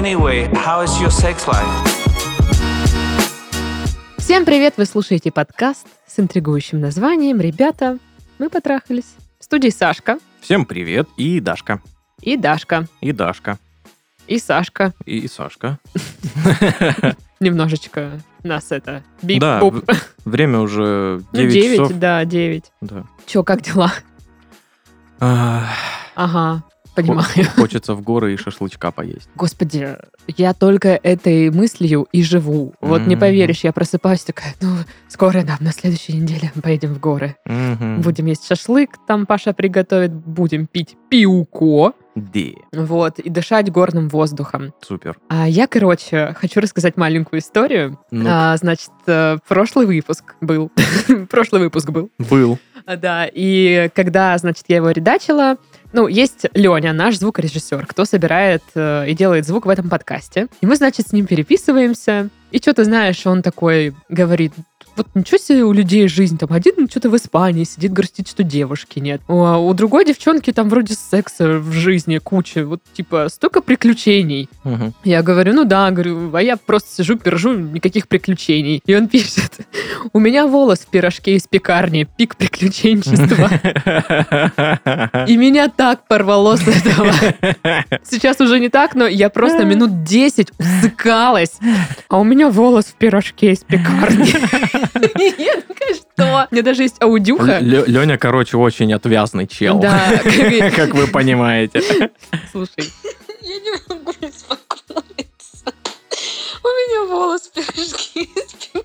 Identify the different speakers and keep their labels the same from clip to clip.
Speaker 1: Anyway, how is your sex life?
Speaker 2: Всем привет! Вы слушаете подкаст с интригующим названием «Ребята, мы потрахались». В студии Сашка
Speaker 3: Всем привет, и Дашка,
Speaker 2: и Дашка,
Speaker 3: и Дашка,
Speaker 2: и Сашка.
Speaker 3: и Сашка.
Speaker 2: Немножечко нас это... бип
Speaker 3: Да. Время уже
Speaker 2: Ну,
Speaker 3: 9
Speaker 2: девять,
Speaker 3: часов.
Speaker 2: да, 9.
Speaker 3: Да.
Speaker 2: Че, как дела? Ага, понимаю.
Speaker 3: хо- Хочется в горы и шашлычка поесть.
Speaker 2: Господи, я только этой мыслью и живу. Вот не
Speaker 3: Мгм.
Speaker 2: поверишь, я просыпаюсь такая, ну, скоро, да, на следующей неделе поедем в горы.
Speaker 3: Мгм.
Speaker 2: Будем есть шашлык, там Паша приготовит, будем пить пиуко,
Speaker 3: Де,
Speaker 2: вот, и дышать горным воздухом.
Speaker 3: супер.
Speaker 2: А я, короче, хочу рассказать маленькую историю.
Speaker 3: Ну,
Speaker 2: А, значит, э, прошлый выпуск был. прошлый выпуск был.
Speaker 3: был.
Speaker 2: А, Да, и когда, значит, я его редачила, ну, есть Леня, наш звукорежиссер, кто собирает э, и делает звук в этом подкасте. И мы, значит, с ним переписываемся. И что ты знаешь, он такой говорит, вот ничего себе у людей жизнь, там один что-то в Испании сидит, грустит, что девушки нет. А у другой девчонки там вроде секса в жизни куча, вот типа столько приключений.
Speaker 3: Мгм.
Speaker 2: Я говорю, ну да, говорю, а я просто сижу, пержу, никаких приключений. И он пишет, у меня волос в пирожке из пекарни, пик приключенчества. И меня так порвало с этого. Сейчас уже не так, но я просто минут 10 усыкалась. А у меня волос в пирожке из пекарни. Я такая, что? У меня даже есть аудюха.
Speaker 3: Леня, короче, очень отвязный чел.
Speaker 2: Да,
Speaker 3: Как вы понимаете.
Speaker 2: слушай,
Speaker 4: Я не могу успокоиться. У меня волос испекал.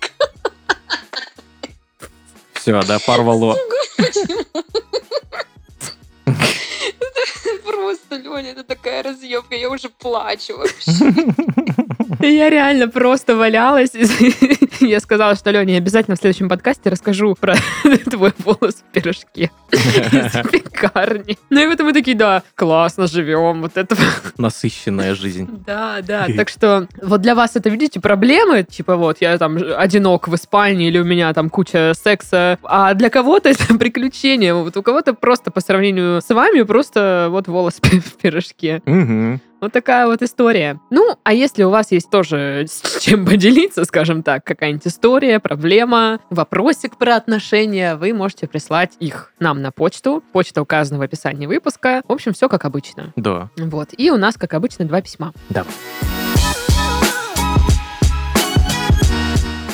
Speaker 3: Все, да, порвало.
Speaker 4: Просто, Леня, это такая разъемка, я уже плачу вообще.
Speaker 2: Я реально просто валялась. Я сказала, что, Леня, я обязательно в следующем подкасте расскажу про твой волос в пирожке из пекарни. Ну и вот мы такие, да, классно живем, вот это...
Speaker 3: Насыщенная жизнь.
Speaker 2: Да, да, так что вот для вас это, видите, проблемы, типа вот я там одинок в Испании или у меня там куча секса, а для кого-то это приключение, вот у кого-то просто по сравнению с вами просто вот волос в пирожке.
Speaker 3: Мгм.
Speaker 2: Вот такая вот история. Ну, а если у вас есть тоже с чем поделиться, скажем так, какая-нибудь история, проблема, вопросик про отношения, вы можете прислать их нам на почту. Почта указана в описании выпуска. В общем, все как обычно.
Speaker 3: Да.
Speaker 2: Вот. И у нас, как обычно, два письма.
Speaker 3: Давай.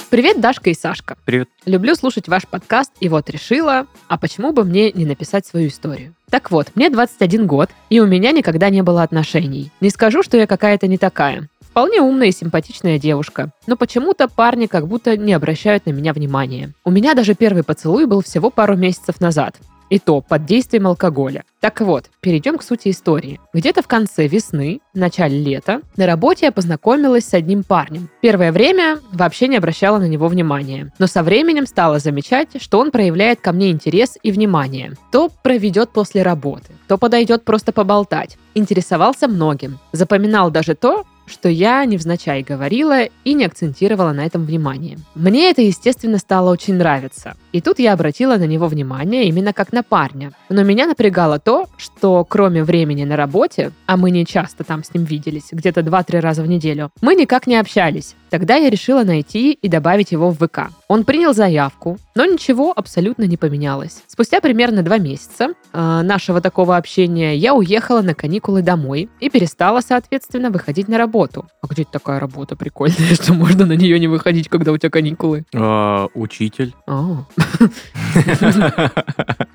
Speaker 2: Привет, Дашка и Сашка.
Speaker 3: Привет.
Speaker 2: Люблю слушать ваш подкаст, и вот решила, а почему бы мне не написать свою историю? Так вот, мне 21 год, и у меня никогда не было отношений. Не скажу, что я какая-то не такая. Вполне умная и симпатичная девушка, но почему-то парни как будто не обращают на меня внимания. У меня даже первый поцелуй был всего пару месяцев назад. И то под действием алкоголя. Так вот, перейдем к сути истории. Где-то в конце весны, начале лета, на работе я познакомилась с одним парнем. Первое время вообще не обращала на него внимания. Но со временем стала замечать, что он проявляет ко мне интерес и внимание. То проведет после работы, то подойдет просто поболтать. Интересовался многим. Запоминал даже то, что я невзначай говорила и не акцентировала на этом внимание. Мне это, естественно, стало очень нравиться. И тут я обратила на него внимание именно как на парня. Но меня напрягало то, что кроме времени на работе, а мы не часто там с ним виделись, где-то 2-3 раза в неделю, мы никак не общались. Тогда я решила найти и добавить его в ВК. Он принял заявку, но ничего абсолютно не поменялось. Спустя примерно два месяца э, нашего такого общения я уехала на каникулы домой и перестала, соответственно, выходить на работу. А где такая работа прикольная, что можно на нее не выходить, когда у тебя каникулы?
Speaker 3: А, Учитель.
Speaker 2: А.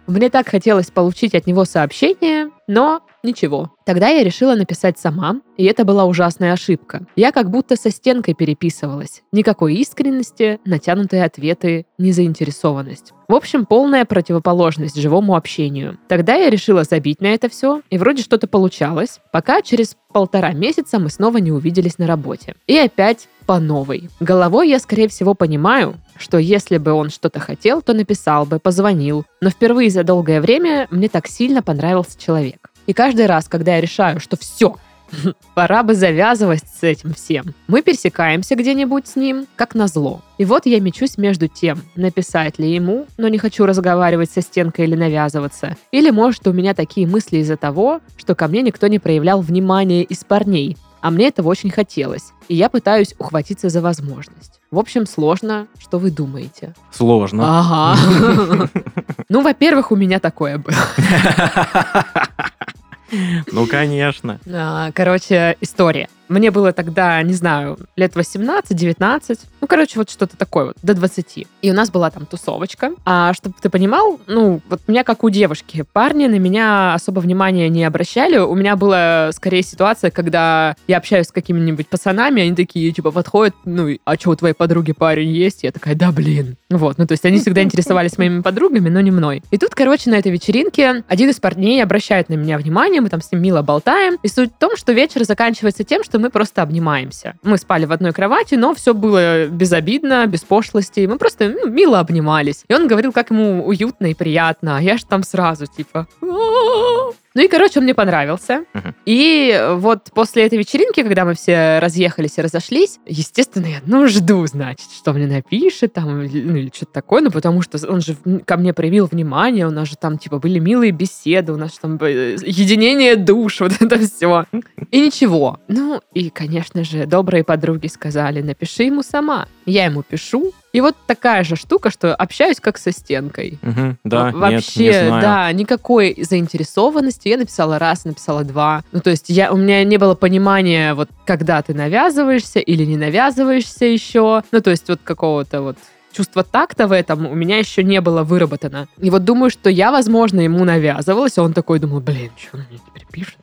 Speaker 2: Мне так хотелось получить от него сообщение, но ничего. Тогда я решила написать сама, и это была ужасная ошибка. Я как будто со стенкой переписывалась. Никакой искренности, натянутые ответы, незаинтересованность. В общем, полная противоположность живому общению. Тогда я решила забить на это все, и вроде что-то получалось, пока через полтора месяца мы снова не увиделись на работе. И опять по новой. Головой я, скорее всего, понимаю, что если бы он что-то хотел, то написал бы, позвонил. Но впервые за долгое время мне так сильно понравился человек. И каждый раз, когда я решаю, что все, пора бы завязывать с этим всем, мы пересекаемся где-нибудь с ним, как назло. И вот я мечусь между тем, написать ли ему, но не хочу разговаривать со стенкой или навязываться. Или, может, у меня такие мысли из-за того, что ко мне никто не проявлял внимания из парней, а мне этого очень хотелось. И я пытаюсь ухватиться за возможность. В общем, сложно. Что вы думаете?
Speaker 3: Сложно.
Speaker 2: Ага. Ну, во-первых, у меня такое было.
Speaker 3: Ну, конечно.
Speaker 2: А, Короче, история. Мне было тогда, не знаю, лет 18-19. Ну, короче, вот что-то такое вот, до 20. И у нас была там тусовочка. А чтобы ты понимал, ну, вот у меня как у девушки. Парни на меня особо внимания не обращали. У меня была скорее ситуация, когда я общаюсь с какими-нибудь пацанами, они такие, типа, подходят, ну, а что, у твоей подруги парень есть? Я такая, да, блин. Вот, ну, то есть они всегда интересовались моими подругами, но не мной. И тут, короче, на этой вечеринке один из парней обращает на меня внимание, мы там с ним мило болтаем. И суть в том, что вечер заканчивается тем, что мы просто обнимаемся. Мы спали в одной кровати, но все было безобидно, без пошлости. Мы просто ну, мило обнимались. И он говорил, как ему уютно и приятно. А я же там сразу, типа... Ну и, короче, он мне понравился.
Speaker 3: Мгм.
Speaker 2: И вот после этой вечеринки, когда мы все разъехались и разошлись, естественно, я, ну, жду, значит, что мне напишет, там, ну, или что-то такое, ну, потому что он же ко мне проявил внимание, у нас же там, типа, были милые беседы, у нас там э, единение душ, вот это все. И ничего. Ну, и, конечно же, добрые подруги сказали, напиши ему сама. Я ему пишу, и вот такая же штука, что общаюсь как со стенкой.
Speaker 3: Мгм, Да,
Speaker 2: Во-
Speaker 3: нет,
Speaker 2: Вообще,
Speaker 3: не знаю.
Speaker 2: да, никакой заинтересованности. Я написала раз, написала два. Ну, то есть я, у меня не было понимания, вот когда ты навязываешься или не навязываешься еще. Ну, то есть вот какого-то вот чувства такта в этом у меня еще не было выработано. И вот думаю, что я, возможно, ему навязывалась, а он такой думал, блин, что он мне теперь пишет?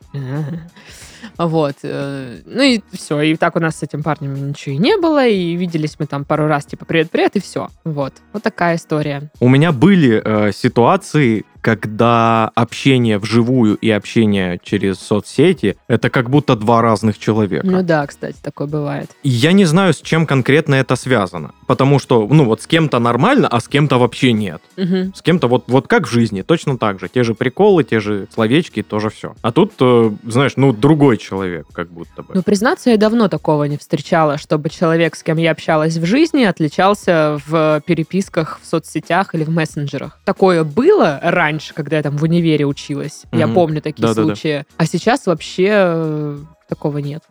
Speaker 2: Вот. э, Ну и все. И так у нас с этим парнем ничего и не было. И виделись мы там пару раз, типа, привет-привет, и все. Вот. Вот такая история.
Speaker 3: У меня были э, ситуации, когда общение вживую и общение через соцсети это как будто два разных человека.
Speaker 2: Ну да, кстати, такое бывает.
Speaker 3: Я не знаю, с чем конкретно это связано. Потому что, ну вот с кем-то нормально, а с кем-то вообще нет.
Speaker 2: Мгм.
Speaker 3: С кем-то вот, вот как в жизни, точно так же. Те же приколы, те же словечки, тоже все. А тут, э, знаешь, ну другой человек, как будто бы.
Speaker 2: Ну, признаться, я давно такого не встречала, чтобы человек, с кем я общалась в жизни, отличался в переписках в соцсетях или в мессенджерах. Такое было раньше, когда я там в универе училась. Я
Speaker 3: Мгм.
Speaker 2: помню такие
Speaker 3: Да-да-да.
Speaker 2: случаи. А сейчас вообще э, такого нет.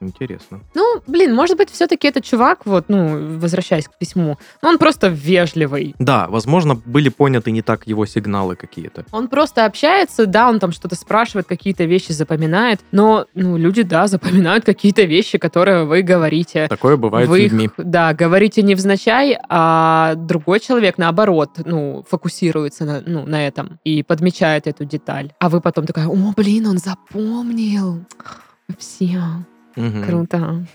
Speaker 3: Интересно.
Speaker 2: Ну, блин, может быть, все-таки этот чувак, вот, ну, возвращаясь к письму, ну, он просто вежливый.
Speaker 3: Да, возможно, были поняты не так его сигналы какие-то.
Speaker 2: Он просто общается, да, он там что-то спрашивает, какие-то вещи запоминает, но, ну, люди, да, запоминают какие-то вещи, которые вы говорите.
Speaker 3: Такое бывает
Speaker 2: вы
Speaker 3: с людьми.
Speaker 2: да, говорите невзначай, а другой человек, наоборот, ну, фокусируется на, ну, на этом и подмечает эту деталь. А вы потом такая, о, блин, он запомнил. Все,
Speaker 3: Мгм.
Speaker 2: круто.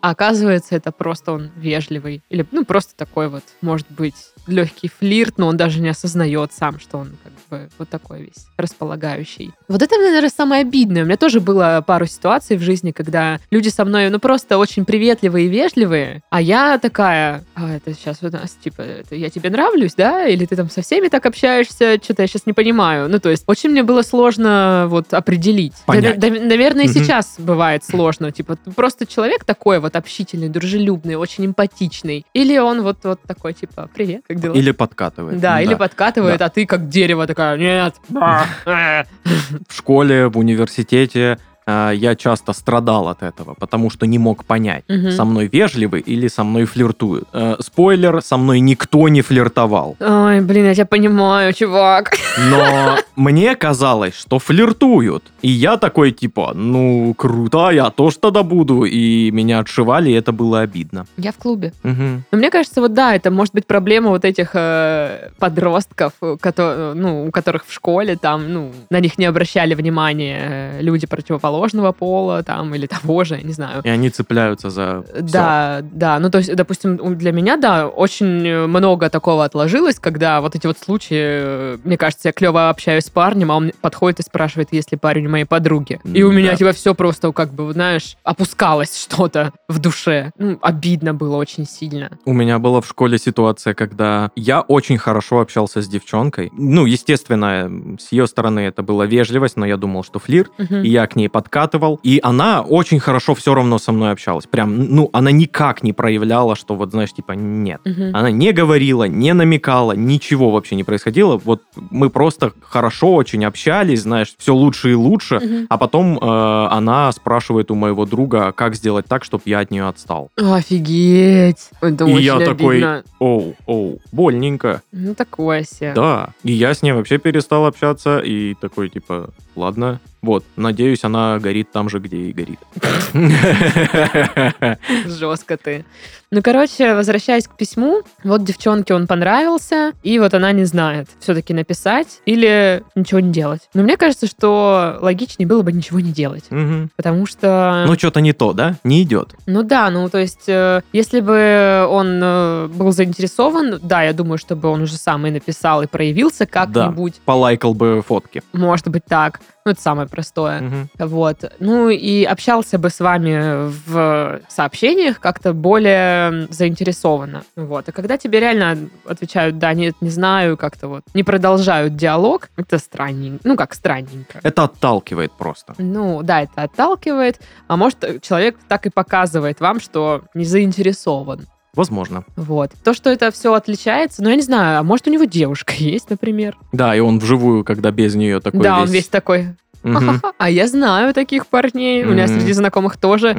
Speaker 2: А оказывается, это просто он вежливый. Или, ну, просто такой вот, может быть, легкий флирт, но он даже не осознает сам, что он как бы вот такой весь располагающий. Вот это, наверное, самое обидное. У меня тоже было пару ситуаций в жизни, когда люди со мной, ну, просто очень приветливые и вежливые, а я такая, а, это сейчас у нас, типа, это я тебе нравлюсь, да? Или ты там со всеми так общаешься? Что-то я сейчас не понимаю. Ну, то есть, очень мне было сложно вот определить. Да,
Speaker 3: Понять.
Speaker 2: да, наверное, и
Speaker 3: Мгм.
Speaker 2: сейчас бывает сложно. Типа, просто человек такой вот общительный, дружелюбный, очень эмпатичный. Или он вот, вот такой, типа, привет, как дела?
Speaker 3: Или подкатывает.
Speaker 2: да, или подкатывает,
Speaker 3: Да.
Speaker 2: а ты как дерево такая, нет. а, э».
Speaker 3: В школе, в университете э, я часто страдал от этого, потому что не мог понять,
Speaker 2: Мгм.
Speaker 3: со мной вежливы или со мной флиртуют. Э, спойлер, со мной никто не флиртовал.
Speaker 2: Ой, блин, я тебя понимаю, чувак.
Speaker 3: Но мне казалось, что флиртуют. И я такой, типа, ну, круто, я тоже тогда буду. И меня отшивали, и это было обидно.
Speaker 2: Я в клубе.
Speaker 3: Мгм.
Speaker 2: Но мне кажется, вот да, это может быть проблема вот этих э, подростков, которые, ну, у которых в школе там, ну, на них не обращали внимания э, люди противоположного пола там или того же, не знаю.
Speaker 3: И они цепляются за.
Speaker 2: Да, да. Ну, то есть, допустим, для меня, да, очень много такого отложилось, когда вот эти вот случаи, э, мне кажется, я клево общаюсь с парнем, а он подходит и спрашивает, есть ли парень моей подруги. И у меня,
Speaker 3: Да.
Speaker 2: типа, все просто, как бы, знаешь, опускалось что-то в душе. Ну, обидно было очень сильно.
Speaker 3: У меня была в школе ситуация, когда я очень хорошо общался с девчонкой. Ну, естественно, с ее стороны это была вежливость, но я думал, что флирт.
Speaker 2: Мгм.
Speaker 3: И я к ней подкатывал. И она очень хорошо все равно со мной общалась. Прям, ну, она никак не проявляла, что вот, знаешь, типа, нет.
Speaker 2: Мгм.
Speaker 3: Она не говорила, не намекала, ничего вообще не происходило. Вот мы просто хорошо очень общались, знаешь, все лучше и лучше.
Speaker 2: Мгм.
Speaker 3: А потом э, она спрашивает у моего друга, как сделать так, чтобы я от нее отстал.
Speaker 2: Офигеть. Это
Speaker 3: И
Speaker 2: очень
Speaker 3: я такой-
Speaker 2: обидно.
Speaker 3: Оу, оу, больненько.
Speaker 2: Ну, такое себе.
Speaker 3: Да. И я с ней вообще перестал общаться, и такой, типа, ладно. Вот, надеюсь, она горит там же, где и горит.
Speaker 2: Жестко ты. Ну, короче, возвращаясь к письму, вот девчонке он понравился, и вот она не знает, все-таки написать или ничего не делать. Но мне кажется, что логичнее было бы ничего не делать.
Speaker 3: Мгм.
Speaker 2: Потому что...
Speaker 3: Ну, что-то не то, да? Не идет.
Speaker 2: Ну да, ну то есть, э, если бы он э, был заинтересован, да, я думаю, чтобы он уже сам и написал, и проявился как-нибудь.
Speaker 3: Полайкал бы фотки.
Speaker 2: Может быть так. Ну, это самое простое.
Speaker 3: Мгм.
Speaker 2: Вот. Ну и общался бы с вами в сообщениях как-то более заинтересованно. Вот. А когда тебе реально отвечают, да, нет, не знаю, как-то вот не продолжают диалог, это странненько. Ну, как странненько.
Speaker 3: Это отталкивает просто.
Speaker 2: Ну, да, это отталкивает, а может, э, человек так и показывает вам, что не заинтересован.
Speaker 3: Возможно.
Speaker 2: Вот. То, что это все отличается, ну, я не знаю, а может, у него девушка есть, например?
Speaker 3: Да, и он вживую, когда без нее такой
Speaker 2: да, он
Speaker 3: весь...
Speaker 2: весь такой,
Speaker 3: Мгм.
Speaker 2: «Ха-ха-ха, а я знаю таких парней, у меня среди знакомых тоже.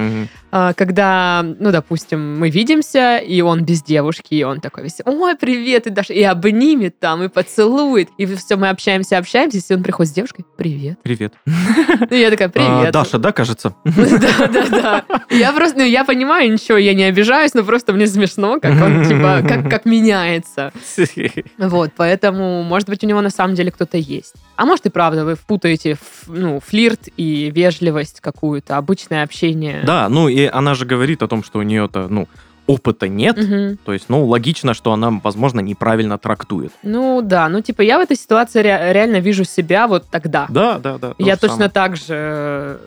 Speaker 2: А, когда, ну, допустим, мы видимся, и он без девушки, и он такой весь, ой, привет, и даже и обнимет там, и поцелует, и все, мы общаемся, общаемся, если он приходит с девушкой, привет.
Speaker 3: Привет.
Speaker 2: Ну, я такая,
Speaker 3: А,
Speaker 2: привет.
Speaker 3: Даша, да, кажется?
Speaker 2: Да, да, да. Я просто, ну, я понимаю, ничего, я не обижаюсь, но просто мне смешно, как он, типа, как, как меняется. Вот, поэтому, может быть, у него на самом деле кто-то есть. А может и правда, вы впутаете ну, флирт и вежливость какую-то, обычное общение.
Speaker 3: Да, ну и она же говорит о том, что у нее-то, ну, опыта нет.
Speaker 2: Мгм.
Speaker 3: То есть, ну, логично, что она, возможно, неправильно трактует.
Speaker 2: Ну да, ну типа я в этой ситуации ре- реально вижу себя вот тогда.
Speaker 3: Да, да, да.
Speaker 2: Я точно
Speaker 3: самое.
Speaker 2: так же...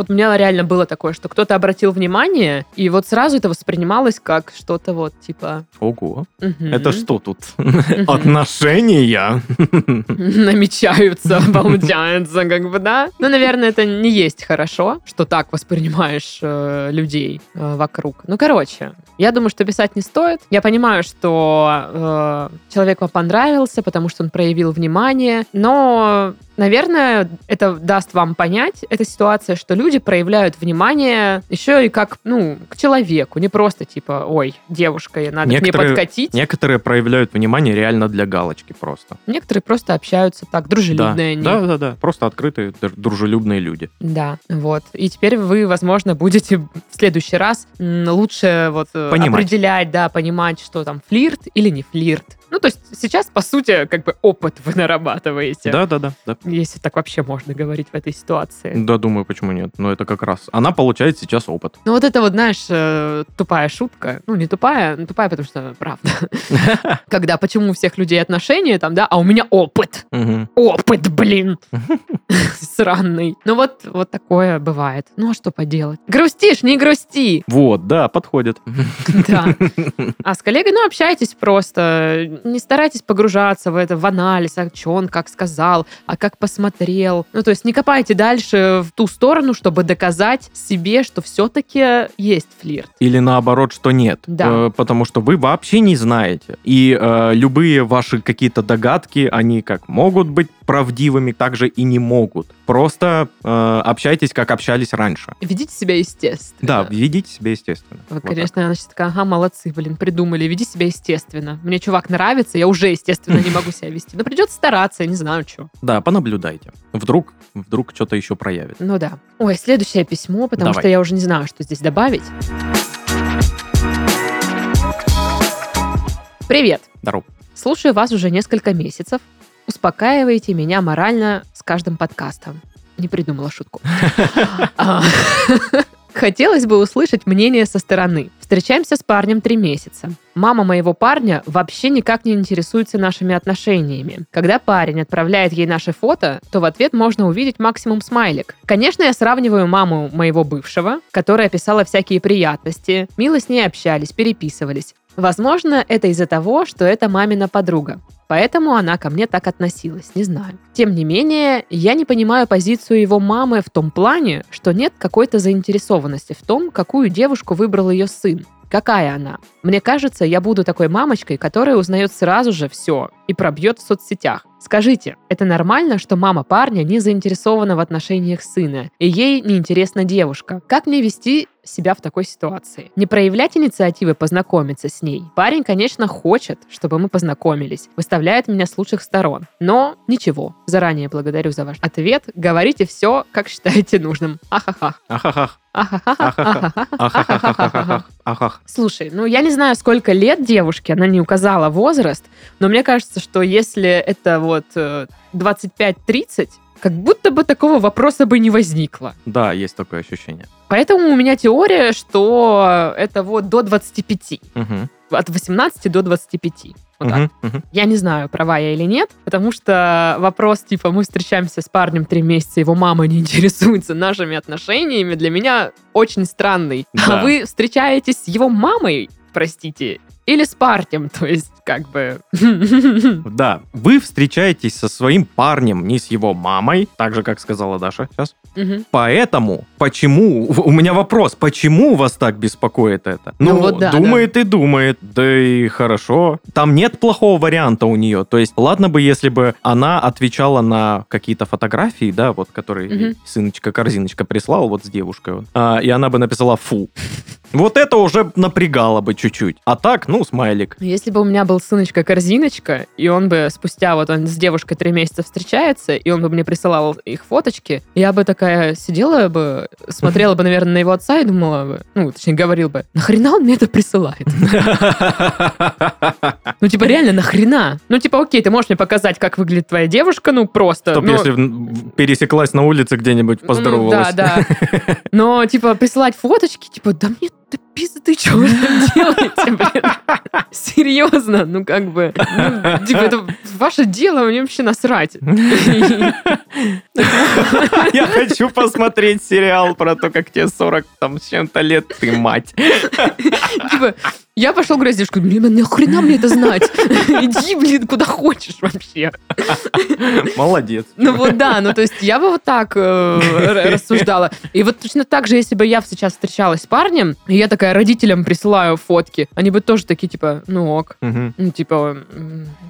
Speaker 2: Вот у меня реально было такое, что кто-то обратил внимание, и вот сразу это воспринималось как что-то вот типа...
Speaker 3: Ого.
Speaker 2: мгм,
Speaker 3: Это что тут?
Speaker 2: мгм,
Speaker 3: Отношения?
Speaker 2: Намечаются, получается, как бы, да? Ну, наверное, это не есть хорошо, что так воспринимаешь э, людей э, вокруг. Ну, короче, я думаю, что писать не стоит. Я понимаю, что э, человек вам понравился, потому что он проявил внимание, но, наверное, это даст вам понять, эта ситуация, что люди проявляют внимание еще и как, ну, к человеку, не просто типа, ой, девушка, надо к
Speaker 3: Некоторые-
Speaker 2: ней подкатить.
Speaker 3: Некоторые проявляют внимание реально для галочки просто.
Speaker 2: Некоторые просто общаются так,
Speaker 3: Да,
Speaker 2: дружелюбные они.
Speaker 3: да, да, да. Просто открытые, др- дружелюбные люди.
Speaker 2: Да, вот. И теперь вы, возможно, будете в следующий раз лучше вот э,
Speaker 3: Понимать.
Speaker 2: определять, да, понимать, что там флирт или не флирт. Ну, то есть сейчас, по сути, как бы опыт вы нарабатываете.
Speaker 3: Да, да, да, да.
Speaker 2: Если так вообще можно говорить в этой ситуации.
Speaker 3: Да, думаю, почему нет. Но это как раз. Она получает сейчас опыт.
Speaker 2: Ну, вот это вот, знаешь, э, тупая шутка. Ну, не тупая, ну, тупая, потому что правда. Когда почему у всех людей отношения там, да, а у меня опыт. Опыт, блин. Сраный. Ну, вот, вот такое бывает. Ну, а что поделать? Грустишь, не грусти.
Speaker 3: Вот, да, подходит.
Speaker 2: Да. А с коллегой, ну, общайтесь просто. Не старайтесь погружаться в это, в анализ, а что он как сказал, а как посмотрел. Ну, то есть не копайте дальше в ту сторону, чтобы доказать себе, что все-таки есть флирт.
Speaker 3: Или наоборот, что нет.
Speaker 2: Да.
Speaker 3: Э, потому что вы вообще не знаете. И э, любые ваши какие-то догадки, они как могут быть правдивыми, так же и не могут. Просто э, общайтесь, как общались раньше.
Speaker 2: Ведите себя естественно.
Speaker 3: Да, ведите себя естественно.
Speaker 2: Вы,
Speaker 3: Вот так.
Speaker 2: конечно, она сейчас такая, ага, молодцы, блин, придумали, веди себя естественно. Мне чувак нравится, я уже, естественно, не могу себя вести. Но придется стараться, я не знаю, что.
Speaker 3: Да, понаблюдайте. Вдруг, вдруг что-то еще проявит.
Speaker 2: Ну да. Ой, следующее письмо, потому
Speaker 3: Давай.
Speaker 2: что я уже не знаю, что здесь добавить. Привет.
Speaker 3: Здорово.
Speaker 2: Слушаю вас уже несколько месяцев. Успокаиваете меня морально с каждым подкастом. Не придумала шутку. А, Хотелось бы услышать мнение со стороны. Встречаемся с парнем три месяца. Мама моего парня вообще никак не интересуется нашими отношениями. Когда парень отправляет ей наше фото, то в ответ можно увидеть максимум смайлик. Конечно, я сравниваю маму моего бывшего, которая писала всякие приятности. Мило с ней общались, переписывались. Возможно, это из-за того, что это мамина подруга. Поэтому она ко мне так относилась, не знаю. Тем не менее, я не понимаю позицию его мамы в том плане, что нет какой-то заинтересованности в том, какую девушку выбрал ее сын. Какая она? Мне кажется, я буду такой мамочкой, которая узнает сразу же все и пробьет в соцсетях. Скажите, это нормально, что мама парня не заинтересована в отношениях сына, и ей неинтересна девушка? Как мне вести себя в такой ситуации? Не проявлять инициативы познакомиться с ней. Парень, конечно, хочет, чтобы мы познакомились, выставляет меня с лучших сторон. Но ничего, заранее благодарю за ваш ответ. Говорите все, как считаете нужным. Ахахах.
Speaker 3: Ахахах.
Speaker 2: Слушай, ну я не знаю, сколько лет девушке, она не указала возраст, но мне кажется, что если это вот э, 25-30, как будто бы такого вопроса бы не возникло.
Speaker 3: Да, есть такое ощущение.
Speaker 2: Поэтому у меня теория, что это вот до 25.
Speaker 3: Мгм.
Speaker 2: От 18 до 25. Вот так.
Speaker 3: Мгм, мгм.
Speaker 2: Я не знаю, права я или нет, потому что вопрос, типа, мы встречаемся с парнем три месяца, его мама не интересуется нашими отношениями, для меня очень странный.
Speaker 3: Да.
Speaker 2: А вы встречаетесь с его мамой, простите, или с парнем, то есть, как бы...
Speaker 3: Да, вы встречаетесь со своим парнем, не с его мамой, так же, как сказала Даша сейчас.
Speaker 2: Мгм.
Speaker 3: Поэтому, почему, у меня вопрос, почему вас так беспокоит это?
Speaker 2: Ну вот да,
Speaker 3: думает и думает, да и хорошо. Там нет плохого варианта у нее. То есть, ладно бы, если бы она отвечала на какие-то фотографии, да, вот, которые ей сыночка-корзиночка прислал вот с девушкой, вот, а, и она бы написала «фу». Вот это уже напрягало бы чуть-чуть. А так, ну, смайлик.
Speaker 2: Если бы у меня был сыночка-корзиночка, и он бы спустя, вот он с девушкой три месяца встречается, и он бы мне присылал их фоточки, я бы такая сидела бы, смотрела бы, наверное, на его отца и думала бы, ну, точнее, говорил бы, нахрена он мне это присылает? Ну, типа, реально, нахрена? Ну, типа, окей, ты можешь мне показать, как выглядит твоя девушка, ну, просто.
Speaker 3: Чтоб
Speaker 2: ну,
Speaker 3: если пересеклась на улице где-нибудь,
Speaker 2: ну,
Speaker 3: поздоровалась.
Speaker 2: Да, да. Но, типа, присылать фоточки, типа, да мне Tip, да пизды, что вы там делаете, блин? Серьезно, ну, как бы, ну, типа, это ваше дело, мне вообще насрать.
Speaker 3: Я хочу посмотреть сериал про то, как тебе 40 там с чем-то лет, ты мать.
Speaker 2: Типа, я пошел девушку, блин, нахрена мне это знать? Иди, блин, куда хочешь вообще.
Speaker 3: Молодец.
Speaker 2: Ну вот да, ну то есть я бы вот так э, рассуждала. И вот точно так же, если бы я сейчас встречалась с парнем, и я такая родителям присылаю фотки, они бы тоже такие, типа, ну ок,
Speaker 3: Мгм.
Speaker 2: ну типа,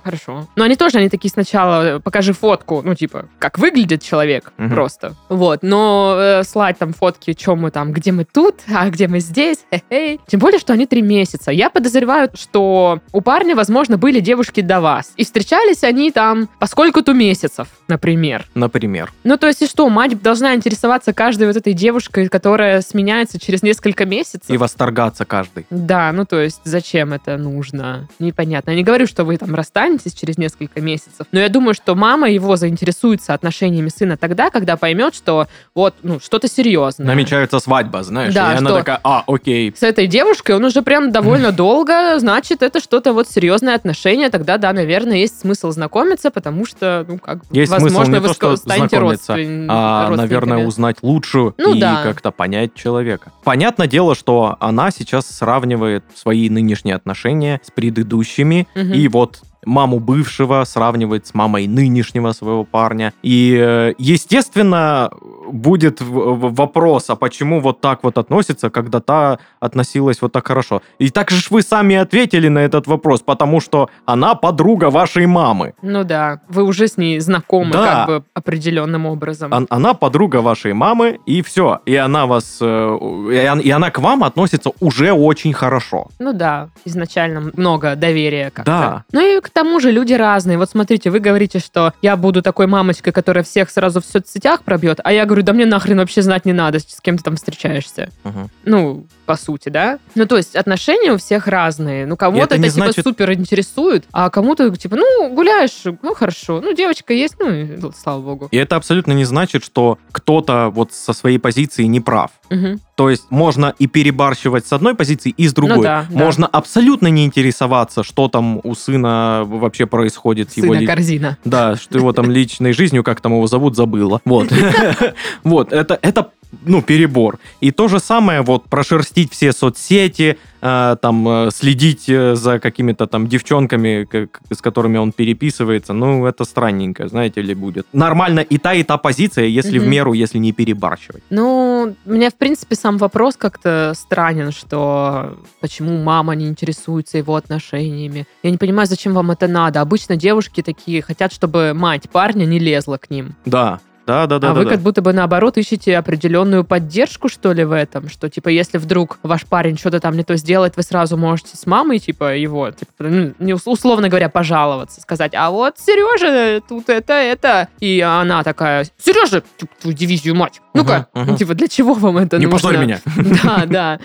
Speaker 2: хорошо. Но они тоже, они такие сначала, э, покажи фотку, ну типа, как выглядит человек
Speaker 3: Мгм.
Speaker 2: просто. Вот, но э, слать там фотки, чем мы там, где мы тут, а где мы здесь, хе-хей. Тем более, что они три месяца. Я подозреваю, что у парня, возможно, были девушки до вас. И встречались они там по сколько-то месяцев, например.
Speaker 3: Например.
Speaker 2: Ну, то есть, и что, мать должна интересоваться каждой вот этой девушкой, которая сменяется через несколько месяцев?
Speaker 3: И восторгаться каждый.
Speaker 2: Да, ну то есть зачем это нужно? Непонятно. Я не говорю, что вы там расстанетесь через несколько месяцев, но я думаю, что мама его заинтересуется отношениями сына тогда, когда поймет, что вот, ну, что-то серьезное.
Speaker 3: Намечается свадьба, знаешь.
Speaker 2: Да,
Speaker 3: и она такая, а, окей.
Speaker 2: С этой девушкой он уже прям довольно долго, значит, это что-то вот серьезное отношение, тогда, да, наверное, есть смысл знакомиться, потому что, ну, как бы,
Speaker 3: Есть смысл
Speaker 2: возможно,
Speaker 3: не
Speaker 2: вы
Speaker 3: то, что
Speaker 2: станете
Speaker 3: А,
Speaker 2: родственниками.
Speaker 3: наверное, узнать лучше
Speaker 2: Ну
Speaker 3: и
Speaker 2: да.
Speaker 3: как-то понять человека. Понятное дело, что она сейчас сравнивает свои нынешние отношения с предыдущими,
Speaker 2: Мгм.
Speaker 3: и вот маму бывшего сравнивает с мамой нынешнего своего парня. И, э, естественно, будет вопрос, а почему вот так вот относится, когда та относилась вот так хорошо. И так же вы сами ответили на этот вопрос, потому что она подруга вашей мамы.
Speaker 2: Ну да, вы уже с ней знакомы
Speaker 3: Да.
Speaker 2: как бы определенным образом.
Speaker 3: Он- она подруга вашей мамы, и все. И она вас... э, и она к вам относится уже очень хорошо.
Speaker 2: Ну да, изначально много доверия как-то.
Speaker 3: Да.
Speaker 2: Ну и к тому же люди разные. Вот смотрите, вы говорите, что я буду такой мамочкой, которая всех сразу в соцсетях пробьет, а я говорю, да мне нахрен вообще знать не надо, с кем ты там встречаешься.
Speaker 3: Мгм.
Speaker 2: Ну, по сути, да? Ну, то есть отношения у всех разные. Ну, кому-то
Speaker 3: это
Speaker 2: это, типа
Speaker 3: значит-
Speaker 2: супер интересует, а кому-то типа, ну, гуляешь, ну, хорошо. Ну, девочка есть, ну, и слава богу.
Speaker 3: И это абсолютно не значит, что кто-то вот со своей позиции не прав.
Speaker 2: Мгм.
Speaker 3: То есть можно и перебарщивать с одной позиции, и с другой.
Speaker 2: Ну да, да.
Speaker 3: можно абсолютно не интересоваться, что там у сына вообще происходит его
Speaker 2: Сына
Speaker 3: ли-
Speaker 2: корзина.
Speaker 3: Да, что его там личной жизнью, как там его зовут, забыла. Вот. Вот, это, это ну, перебор. И то же самое, вот, прошерстить все соцсети, э, там, э, следить э, за какими-то там девчонками, как- с которыми он переписывается, ну, это странненько, знаете ли, будет. Нормально и та, и та позиция, если в
Speaker 2: Мгм.
Speaker 3: меру, если не перебарщивать.
Speaker 2: Ну, меня, в принципе, сам вопрос как-то странен, что почему мама не интересуется его отношениями. Я не понимаю, зачем вам это надо. Обычно девушки такие хотят, чтобы мать парня не лезла к ним.
Speaker 3: Да, да, да, да.
Speaker 2: а
Speaker 3: да,
Speaker 2: вы
Speaker 3: да.
Speaker 2: как будто бы наоборот ищете определенную поддержку, что ли, в этом, что типа если вдруг ваш парень что-то там не то сделает, вы сразу можете с мамой типа его, типа, ну, не ус- условно говоря, пожаловаться, сказать, а вот Сережа тут это это, и она такая, Сережа, твою дивизию мать, ну-ка,
Speaker 3: Мгм, мгм.
Speaker 2: типа для чего вам это
Speaker 3: Не
Speaker 2: нужно?
Speaker 3: позорь меня.
Speaker 2: Да, да.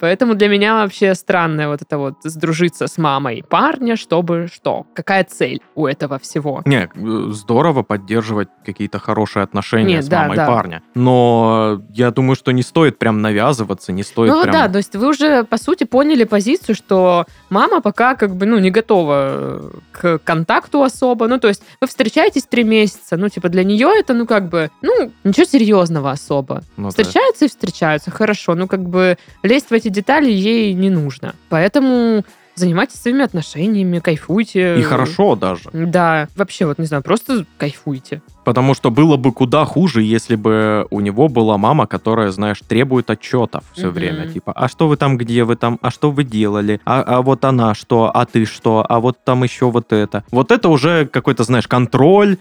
Speaker 2: Поэтому для меня вообще странное вот это вот сдружиться с мамой парня, чтобы что? Какая цель у этого всего?
Speaker 3: Не, э, здорово поддерживать какие-то хорошие отношения
Speaker 2: Нет,
Speaker 3: с
Speaker 2: да,
Speaker 3: мамой
Speaker 2: да.
Speaker 3: парня. Но я думаю, что не стоит прям навязываться, не стоит
Speaker 2: Ну
Speaker 3: прям...
Speaker 2: да, то есть вы уже, по сути, поняли позицию, что мама пока как бы, ну, не готова э, к контакту особо. Ну, то есть вы встречаетесь три месяца, ну, типа для нее это, ну, как бы, ну, ничего серьезного особо.
Speaker 3: Ну да.
Speaker 2: Встречаются и встречаются, хорошо. Ну, как бы лезть в эти детали ей не нужно. Поэтому занимайтесь своими отношениями, кайфуйте.
Speaker 3: И хорошо даже.
Speaker 2: Да, вообще, вот, не знаю, просто кайфуйте.
Speaker 3: Потому что было бы куда хуже, если бы у него была мама, которая, знаешь, требует отчетов все
Speaker 2: Мгм.
Speaker 3: время. Типа, а что вы там, где вы там, а что вы делали, а, а вот она что, а ты что, а вот там еще вот это. Вот это уже какой-то, знаешь, контроль,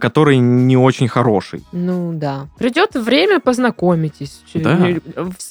Speaker 3: который не очень хороший.
Speaker 2: Ну да. Придет время, познакомитесь.
Speaker 3: Да.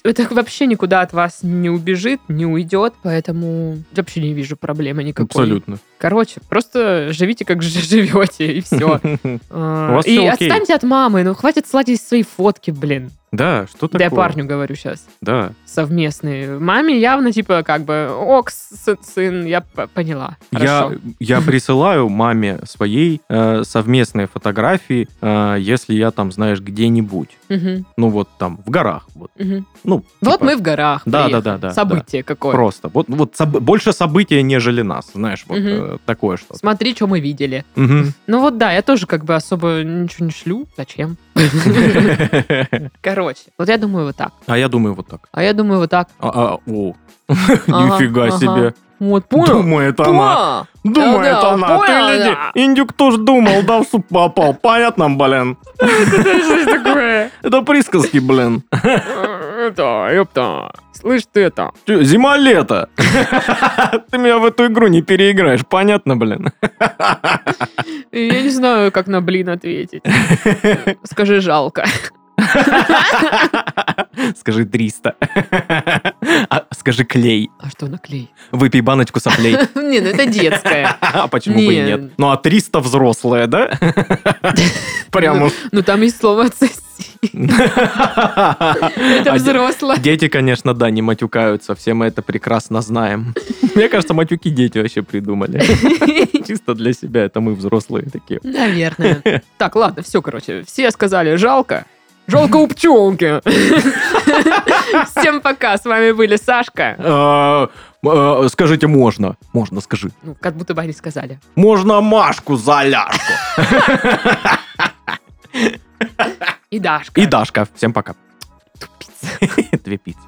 Speaker 2: Это вообще никуда от вас не убежит, не уйдет, поэтому вообще не вижу проблемы никакой.
Speaker 3: Абсолютно.
Speaker 2: Короче, просто живите, как живете, и все.
Speaker 3: Вас
Speaker 2: И отстаньте от мамы, ну хватит сладить свои фотки, блин.
Speaker 3: Да, что
Speaker 2: Да
Speaker 3: такое?
Speaker 2: я парню говорю сейчас.
Speaker 3: Да.
Speaker 2: Совместные. Маме явно, типа, как бы, ок, сын, я поняла.
Speaker 3: Я,
Speaker 2: Хорошо.
Speaker 3: я присылаю маме своей э, совместные фотографии, э, если я там, знаешь, где-нибудь.
Speaker 2: Мгм,
Speaker 3: Ну вот там, в горах. Вот.
Speaker 2: мгм.
Speaker 3: Ну,
Speaker 2: Вот
Speaker 3: типа,
Speaker 2: мы в горах.
Speaker 3: Да, да, да, да,
Speaker 2: Событие какое.
Speaker 3: Просто. Вот, вот соб- больше события, нежели нас. Знаешь, вот
Speaker 2: Мгм.
Speaker 3: э, такое что-то.
Speaker 2: Смотри, что мы видели.
Speaker 3: Мгм.
Speaker 2: Ну вот да, я тоже как бы особо ничего не шлю. Зачем? Короче, вот я думаю вот так.
Speaker 3: А я думаю вот так.
Speaker 2: А я думаю вот так.
Speaker 3: А, а, о, нифига себе.
Speaker 2: Вот, понял?
Speaker 3: Думает она. Думает
Speaker 2: Да,
Speaker 3: она.
Speaker 2: понял,
Speaker 3: Ты гляди,
Speaker 2: да.
Speaker 3: индюк тоже думал, да, в суп попал. Понятно, блин.
Speaker 2: Что это такое?
Speaker 3: Это присказки, блин.
Speaker 2: Это, ёпта. Слышь ты это.
Speaker 3: Зима-лето. Ты меня в эту игру не переиграешь, понятно, блин?
Speaker 2: Я не знаю, как на блин ответить. Скажи жалко.
Speaker 3: Скажи 300. А, Скажи клей.
Speaker 2: А что на клей?
Speaker 3: Выпей баночку соплей.
Speaker 2: Не, ну это детское.
Speaker 3: А почему бы и
Speaker 2: Не.
Speaker 3: нет? Ну, а 300 взрослые, да? Прям уж.
Speaker 2: Ну там есть слово отсоси. Это
Speaker 3: А
Speaker 2: взрослое.
Speaker 3: Дети, конечно, да, не матюкаются, все мы это прекрасно знаем. Мне кажется, матюки дети вообще придумали. Чисто для себя, это мы взрослые такие.
Speaker 2: Наверное. Так, ладно, все, короче. Все сказали жалко. Жалко у пчелки. Всем пока. С вами были Сашка.
Speaker 3: А, а, Скажите, можно? Можно, скажи.
Speaker 2: Ну, как будто бы они сказали.
Speaker 3: Можно Машку за ляжку.
Speaker 2: И Дашка.
Speaker 3: И Дашка. Всем пока. Две пиццы.